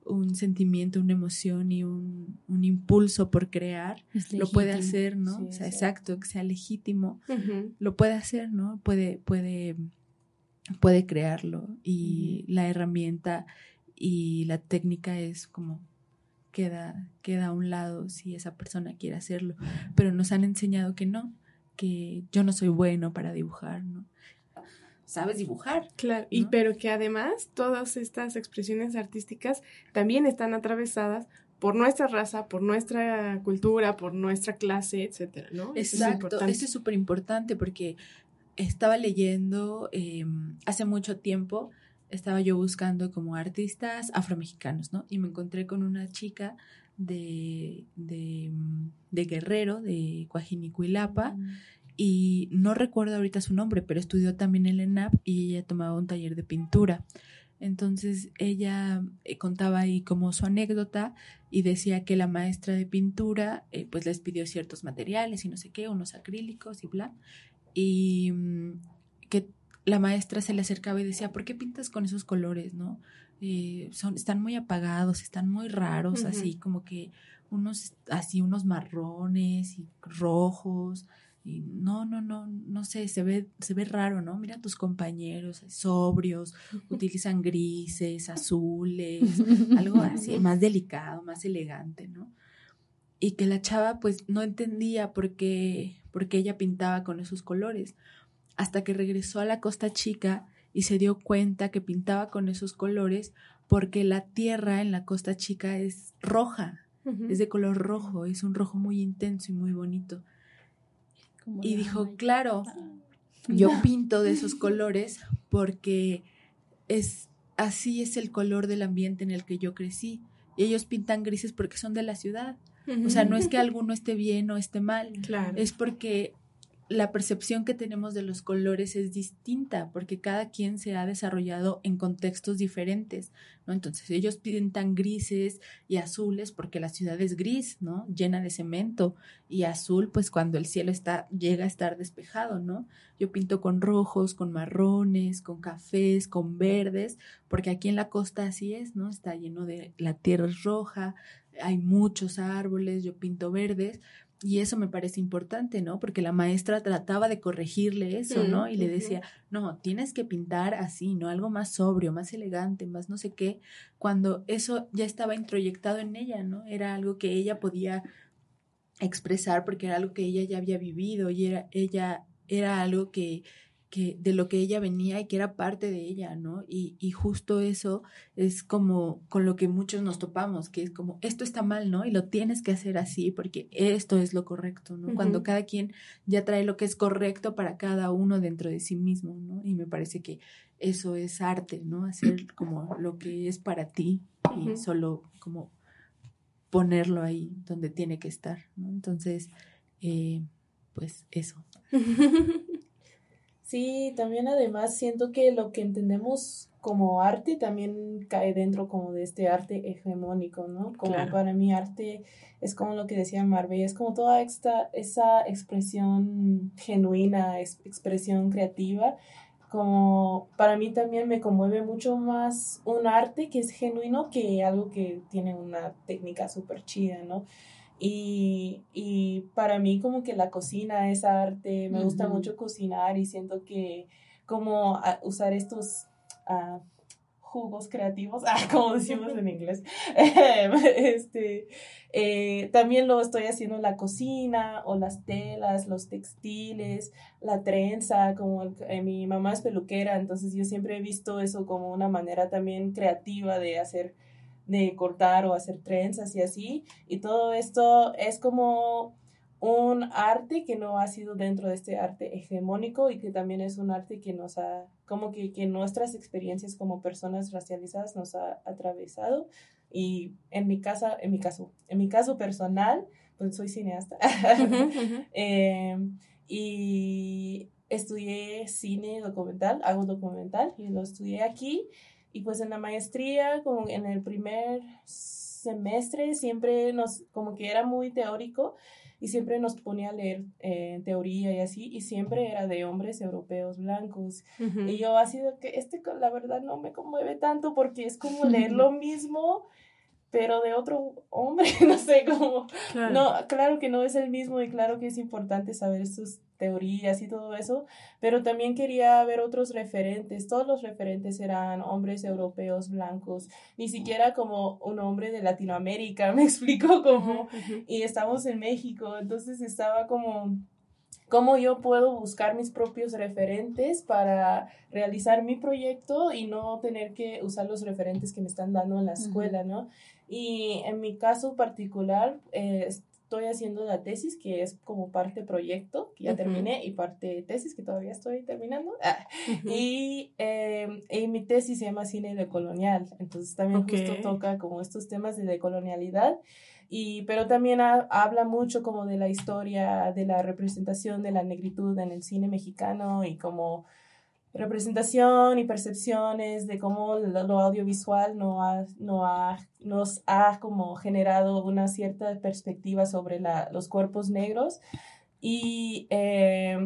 un sentimiento, una emoción y un, un impulso por crear, lo puede hacer, ¿no? o sea, exacto, que sea legítimo, lo puede hacer, ¿no? Puede, puede, puede crearlo. Y la herramienta y la técnica es como queda, queda a un lado si esa persona quiere hacerlo. Pero nos han enseñado que no, que yo no soy bueno para dibujar, ¿no? Sabes dibujar. Claro, y pero que además todas estas expresiones artísticas también están atravesadas por nuestra raza, por nuestra cultura, por nuestra clase, etcétera, ¿no? Exacto, eso es súper importante porque estaba leyendo em, hace mucho tiempo estaba yo buscando como artistas afromexicanos, ¿no? Y me encontré con una chica de, de, de Guerrero, de Coajinicuilapa, y no recuerdo ahorita su nombre, pero estudió también el ENAP y ella tomaba un taller de pintura. Entonces ella eh, contaba ahí como su anécdota y decía que la maestra de pintura eh, pues les pidió ciertos materiales y no sé qué, unos acrílicos y bla, y mm, que la maestra se le acercaba y decía, ¿por qué pintas con esos colores, no? Eh, son, están muy apagados, están muy raros, así como que unos, así unos marrones y rojos, y no, no, no, no sé, se ve, se ve raro, ¿no? Mira tus compañeros sobrios, utilizan grises, azules, algo así, más delicado, más elegante, ¿no? Y que la chava pues no entendía por qué, por qué ella pintaba con esos colores hasta que regresó a la Costa Chica y se dio cuenta que pintaba con esos colores porque la tierra en la Costa Chica es roja, es de color rojo, es un rojo muy intenso y muy bonito. y dijo, claro, yo pinto de esos colores porque es así es el color del ambiente en el que yo crecí. Y ellos pintan grises porque son de la ciudad. O sea, no es que alguno esté bien o esté mal, es porque la percepción que tenemos de los colores es distinta porque cada quien se ha desarrollado en contextos diferentes, ¿no? Entonces ellos pintan grises y azules porque la ciudad es gris, ¿no? Llena de cemento y azul pues cuando el cielo está llega a estar despejado, ¿no? Yo pinto con rojos, con marrones, con cafés, con verdes, porque aquí en la costa así es, ¿no? Está lleno de la tierra roja, hay muchos árboles, yo pinto verdes, y eso me parece importante, ¿no? Porque la maestra trataba de corregirle eso, ¿no? Y le decía, no, tienes que pintar así, ¿no? Algo más sobrio, más elegante, más no sé qué, cuando eso ya estaba introyectado en ella, ¿no? Era algo que ella podía expresar porque era algo que ella ya había vivido y era, ella era algo que que de lo que ella venía y que era parte de ella, ¿no? Y, y, justo eso es como con lo que muchos nos topamos, que es como, esto está mal, ¿no? Y lo tienes que hacer así porque esto es lo correcto, ¿no? Cuando cada quien ya trae lo que es correcto para cada uno dentro de sí mismo, ¿no? Y me parece que eso es arte, ¿no? Hacer como lo que es para ti y solo como ponerlo ahí donde tiene que estar, ¿no? Entonces, eh, pues eso. Sí, también además siento que lo que entendemos como arte también cae dentro como de este arte hegemónico, ¿no? Como para mí arte es como lo que decía Marbella, es como toda esta, esa expresión genuina, expresión creativa, como para mí también me conmueve mucho más un arte que es genuino que algo que tiene una técnica súper chida, ¿no? Y, y, para mí como que la cocina es arte, me gusta mucho cocinar y siento que como ah, usar estos uh, jugos creativos, ah, como decimos en inglés, este, eh, también lo estoy haciendo en la cocina o las telas, los textiles, la trenza, como eh, mi mamá es peluquera, entonces yo siempre he visto eso como una manera también creativa de hacer de cortar o hacer trenzas y así. Y todo esto es como un arte que no ha sido dentro de este arte hegemónico y que también es un arte que nos ha, como que, que nuestras experiencias como personas racializadas nos ha atravesado. Y en mi casa, en mi caso, en mi caso personal, pues soy cineasta. Em, y estudié cine documental, hago documental y lo estudié aquí y pues en la maestría, como en el primer semestre, siempre nos, como que era muy teórico y siempre nos ponía a leer eh, teoría y así, y siempre era de hombres europeos blancos. Y yo así de que este, la verdad, no me conmueve tanto porque es como leer lo mismo pero de otro hombre, no sé cómo. No, claro que no es el mismo y claro que es importante saber sus teorías y todo eso, pero también quería ver otros referentes. Todos los referentes eran hombres europeos blancos, ni siquiera como un hombre de Latinoamérica, me explico cómo. Y estamos en México, entonces estaba como cómo yo puedo buscar mis propios referentes para realizar mi proyecto y no tener que usar los referentes que me están dando en la escuela, ¿no? Y en mi caso particular, eh, estoy haciendo la tesis, que es como parte proyecto, que ya terminé, y parte tesis, que todavía estoy terminando. Ah, y, em, y, mi tesis se llama Cine decolonial, entonces también justo toca como estos temas de decolonialidad. Y, pero también habla mucho como de la historia, de la representación de la negritud en el cine mexicano y como representación y percepciones de cómo lo, audiovisual no ha, no ha, nos ha como generado una cierta perspectiva sobre la, los cuerpos negros. Y eh,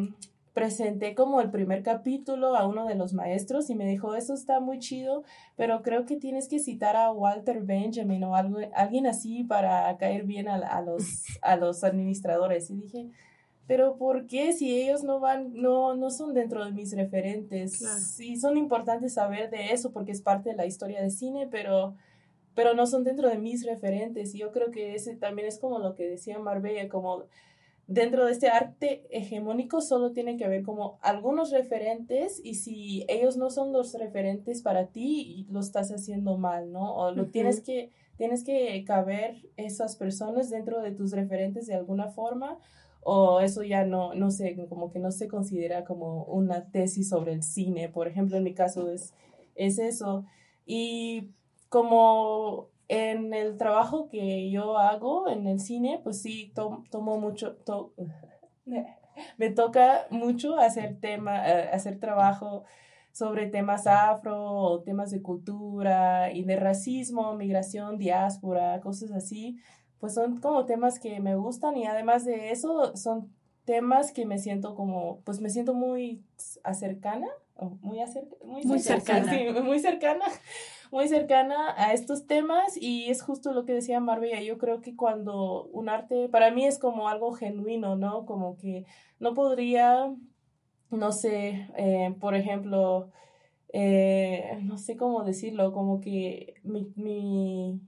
presenté como el primer capítulo a uno de los maestros y me dijo, eso está muy chido, pero creo que tienes que citar a Walter Benjamin o algo, alguien así para caer bien a, a los, a los administradores. Y dije, pero ¿por qué si ellos no van, no, no son dentro de mis referentes? Sí, son importantes saber de eso porque es parte de la historia de cine, pero, pero no son dentro de mis referentes. Y yo creo que ese también es como lo que decía Marbella, como dentro de este arte hegemónico solo tiene que haber como algunos referentes y si ellos no son los referentes para ti, lo estás haciendo mal, ¿no? O lo tienes que, tienes que caber esas personas dentro de tus referentes de alguna forma o eso ya no, no sé, como que no se considera como una tesis sobre el cine, por ejemplo, en mi caso es, es eso. Y como en el trabajo que yo hago en el cine, pues sí, tomo mucho, me toca mucho hacer tema, eh, hacer trabajo sobre temas afro, temas de cultura y de racismo, migración, diáspora, cosas así. Pues son como temas que me gustan y además de eso son temas que me siento como, pues me siento muy acercana, muy, muy, cercana, muy cercana, muy cercana a estos temas y es justo lo que decía Marbella, yo creo que cuando un arte, para mí es como algo genuino, ¿no? Como que no podría, no sé, eh, por ejemplo, eh, no sé cómo decirlo, como que mi, mi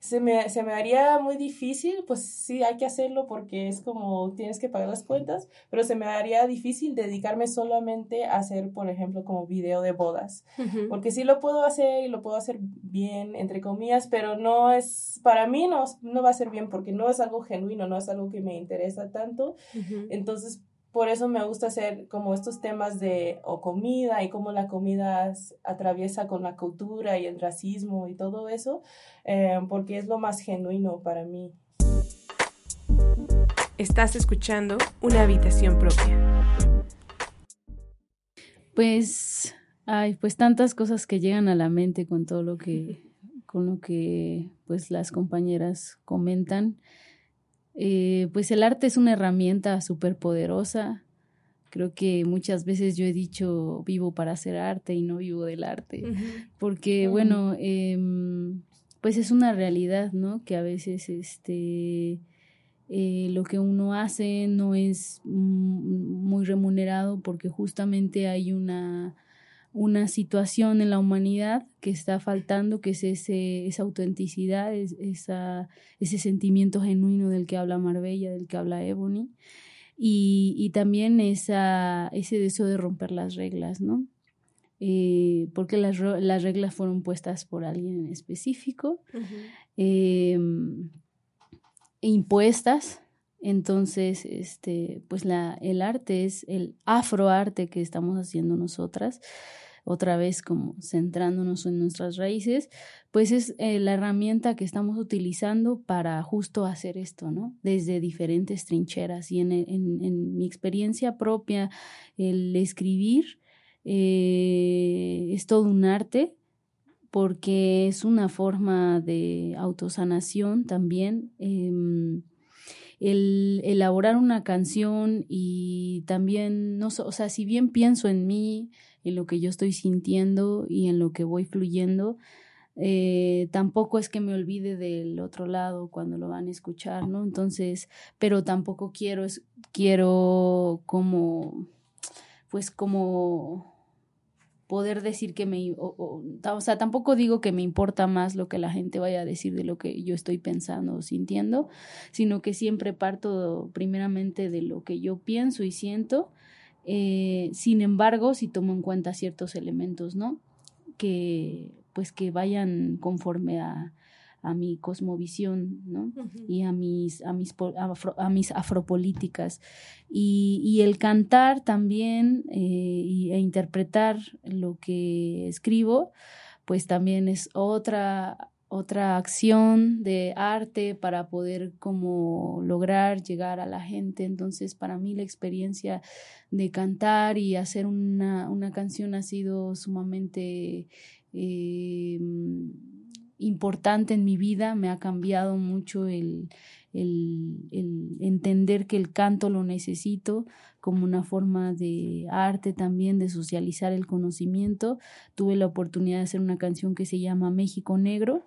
se me, se me haría muy difícil, pues sí, hay que hacerlo porque es como tienes que pagar las cuentas, pero se me haría difícil dedicarme solamente a hacer, por ejemplo, como video de bodas, porque sí lo puedo hacer y lo puedo hacer bien, entre comillas, pero no es, para mí no, no va a ser bien porque no es algo genuino, no es algo que me interesa tanto, entonces por eso me gusta hacer como estos temas de o comida y cómo la comida atraviesa con la cultura y el racismo y todo eso, eh, porque es lo más genuino para mí. Estás escuchando una habitación propia. Pues hay pues tantas cosas que llegan a la mente con todo lo que con lo que pues las compañeras comentan. Eh, pues el arte es una herramienta súper poderosa. Creo que muchas veces yo he dicho vivo para hacer arte y no vivo del arte, porque bueno, em, pues es una realidad, ¿no? Que a veces este, eh, lo que uno hace no es muy remunerado porque justamente hay una una situación en la humanidad que está faltando, que es ese, esa autenticidad, esa, ese sentimiento genuino del que habla Marbella, del que habla Ebony, y, y también esa, ese deseo de romper las reglas, ¿no? Eh, porque las, las, reglas fueron puestas por alguien en específico, e impuestas, entonces, este, pues la, el arte es el afroarte que estamos haciendo nosotras, otra vez como centrándonos en nuestras raíces, pues es eh, la herramienta que estamos utilizando para justo hacer esto, ¿no? Desde diferentes trincheras. Y en, en, mi experiencia propia, el escribir eh, es todo un arte porque es una forma de autosanación también. Eh, el elaborar una canción y también, no o sea, si bien pienso en mí, en lo que yo estoy sintiendo y en lo que voy fluyendo, eh, tampoco es que me olvide del otro lado cuando lo van a escuchar, ¿no? Entonces, pero tampoco quiero, quiero como, pues como poder decir que me, o, sea, tampoco digo que me importa más lo que la gente vaya a decir de lo que yo estoy pensando o sintiendo, sino que siempre parto primeramente de lo que yo pienso y siento. Eh, sin embargo, si tomo en cuenta ciertos elementos, ¿no? Que pues que vayan conforme a, a mi cosmovisión, ¿no? Y a mis, a mis, a mis afropolíticas. Y, y, el cantar también eh, y, e interpretar lo que escribo, pues también es otra, otra acción de arte para poder como lograr llegar a la gente. Entonces, para mí la experiencia de cantar y hacer una, una canción ha sido sumamente... Eh, importante en mi vida, me ha cambiado mucho el, el, entender que el canto lo necesito como una forma de arte también, de socializar el conocimiento. Tuve la oportunidad de hacer una canción que se llama México Negro,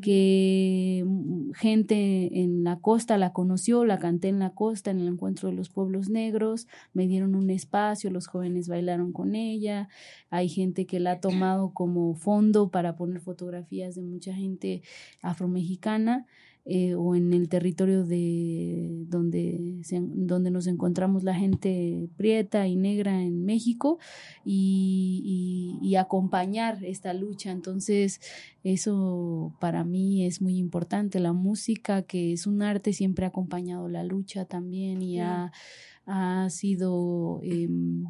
que mm, gente en la costa la conoció, la canté en la costa en el encuentro de los pueblos negros, me dieron un espacio, los jóvenes bailaron con ella, hay gente que la ha tomado como fondo para poner fotografías de mucha gente afromexicana eh, o en el territorio de donde, donde nos encontramos la gente prieta y negra en México y, y, acompañar esta lucha. Entonces, eso para mí es muy importante. La música, que es un arte, siempre ha acompañado la lucha también y ha, ha sido... Em,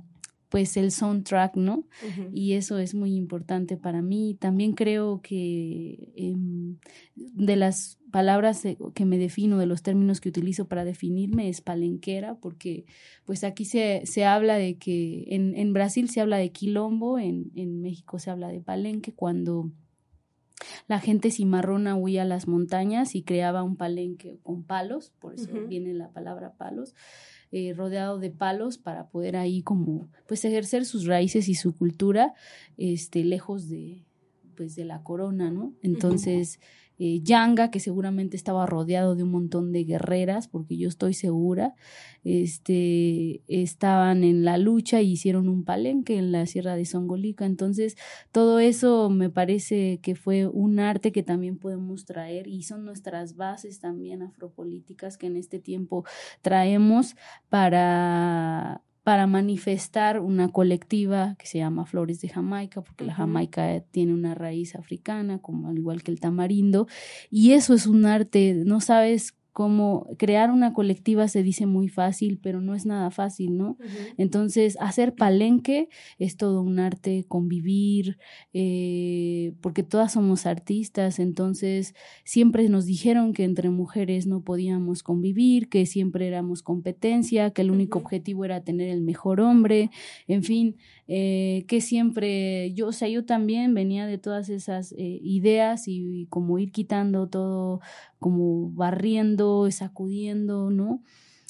pues el soundtrack, ¿no? Y eso es muy importante para mí. También creo que em, de las palabras que me defino, de los términos que utilizo para definirme, es palenquera, porque pues aquí se, se habla de que en, en Brasil se habla de quilombo, en, en México se habla de palenque, cuando la gente cimarrona huía a las montañas y creaba un palenque con palos, por eso viene la palabra palos, eh, rodeado de palos para poder ahí como pues ejercer sus raíces y su cultura este lejos de pues de la corona, ¿no? Entonces eh, Yanga, que seguramente estaba rodeado de un montón de guerreras, porque yo estoy segura, este, estaban en la lucha y hicieron un palenque en la Sierra de Songolica. Entonces, todo eso me parece que fue un arte que también podemos traer y son nuestras bases también afropolíticas que en este tiempo traemos para para manifestar una colectiva que se llama Flores de Jamaica, porque la Jamaica tiene una raíz africana, como al igual que el tamarindo, y eso es un arte, no sabes como crear una colectiva se dice muy fácil, pero no es nada fácil, ¿no? Entonces, hacer palenque es todo un arte, convivir, eh, porque todas somos artistas, entonces siempre nos dijeron que entre mujeres no podíamos convivir, que siempre éramos competencia, que el único objetivo era tener el mejor hombre, en fin, eh, que siempre, yo, o sea, yo también venía de todas esas eh, ideas y, como ir quitando todo, como barriendo, sacudiendo, ¿no?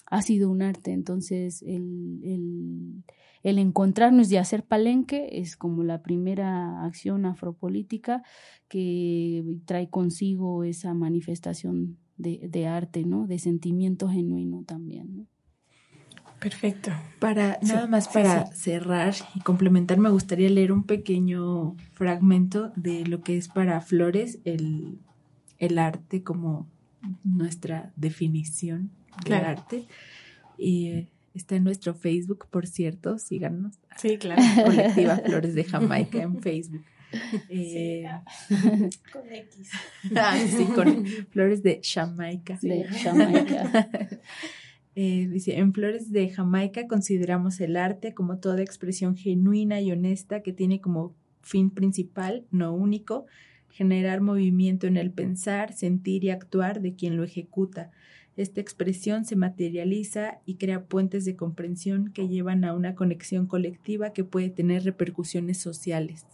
Ha sido un arte, entonces el, el, encontrarnos y hacer palenque es como la primera acción afropolítica que trae consigo esa manifestación de, de arte, ¿no? De sentimiento genuino también, ¿no? Perfecto. Para nada más para cerrar y complementar, me gustaría leer un pequeño fragmento de lo que es para Flores el, el arte como nuestra definición del arte. Y eh, está en nuestro Facebook, por cierto, síganos. Sí, claro. Colectiva Flores de Jamaica en Facebook. Eh, con X. Ah, sí, con Flores de Jamaica. De Jamaica. Eh, dice, en Flores de Jamaica consideramos el arte como toda expresión genuina y honesta que tiene como fin principal, no único, generar movimiento en el pensar, sentir y actuar de quien lo ejecuta. Esta expresión se materializa y crea puentes de comprensión que llevan a una conexión colectiva que puede tener repercusiones sociales.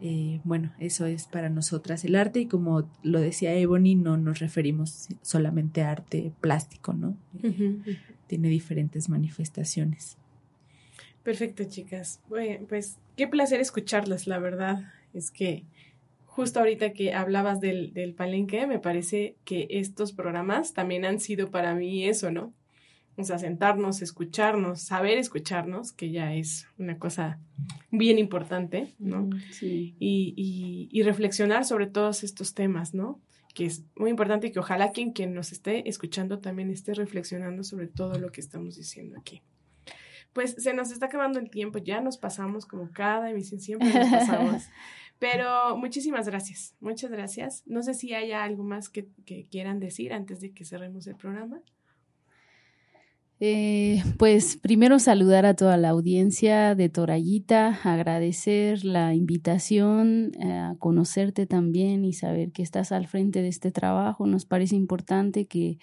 Eh, bueno, eso es para nosotras el arte y como lo decía Ebony, no nos referimos solamente a arte plástico, ¿no? Tiene diferentes manifestaciones. Perfecto, chicas. Bueno, pues qué placer escucharlas, la verdad. Es que justo ahorita que hablabas del, del palenque, me parece que estos programas también han sido para mí eso, ¿no? O sea, sentarnos, escucharnos, saber escucharnos, que ya es una cosa bien importante, ¿no? Sí. Y, y, y reflexionar sobre todos estos temas, ¿no? Que es muy importante y que ojalá quien, quien nos esté escuchando también esté reflexionando sobre todo lo que estamos diciendo aquí. Pues se nos está acabando el tiempo, ya nos pasamos como cada emisión, siempre nos pasamos. Pero muchísimas gracias, muchas gracias. No sé si haya algo más que, que quieran decir antes de que cerremos el programa. Eh, pues primero saludar a toda la audiencia de Torayita, agradecer la invitación eh, a conocerte también y saber que estás al frente de este trabajo. Nos parece importante que,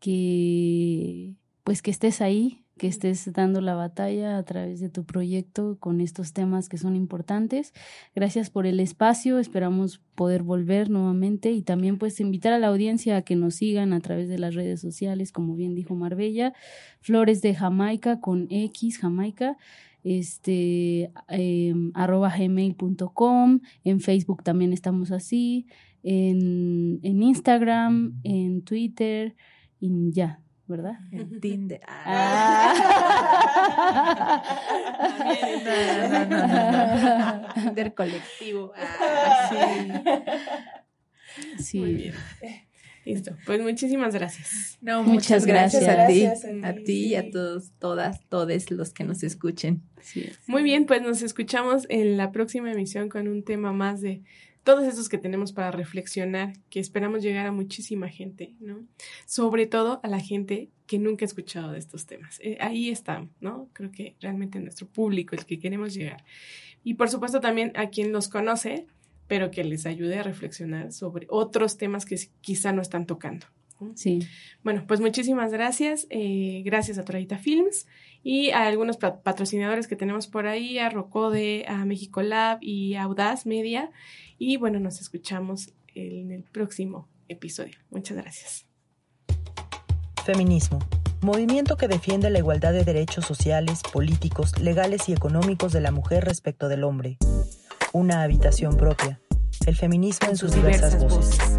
que pues que estés ahí, que estés dando la batalla a través de tu proyecto con estos temas que son importantes. Gracias por el espacio, esperamos poder volver nuevamente y también pues invitar a la audiencia a que nos sigan a través de las redes sociales, como bien dijo Marbella, Flores de Jamaica con X, Jamaica este eh, arroba gmail.com, en Facebook también estamos así, en, en Instagram, en Twitter, y ya, ¿verdad? En Tinder. Ah. no, no, no, no. Tinder colectivo. Ah, sí. Sí. Muy bien. Listo. Pues muchísimas gracias. No, Muchas muchas gracias, a ti, gracias, Andy, a ti y a todos, todas, todos los que nos escuchen. Sí. Muy bien, pues nos escuchamos en la próxima emisión con un tema más de todos estos que tenemos para reflexionar, que esperamos llegar a muchísima gente, ¿no? Sobre todo a la gente que nunca ha escuchado de estos temas. Eh, ahí está, ¿no? Creo que realmente nuestro público, el que queremos llegar. Y por supuesto también a quien los conoce, pero que les ayude a reflexionar sobre otros temas que quizá no están tocando. Sí. Bueno, pues muchísimas gracias. Eh, gracias a Toradita Films y a algunos patrocinadores que tenemos por ahí, a Rocode, a México Lab y a Audaz Media. Y bueno, nos escuchamos en el próximo episodio. Muchas gracias. Feminismo. Movimiento que defiende la igualdad de derechos sociales, políticos, legales y económicos de la mujer respecto del hombre. Una habitación propia. El feminismo en sus, diversas, voces.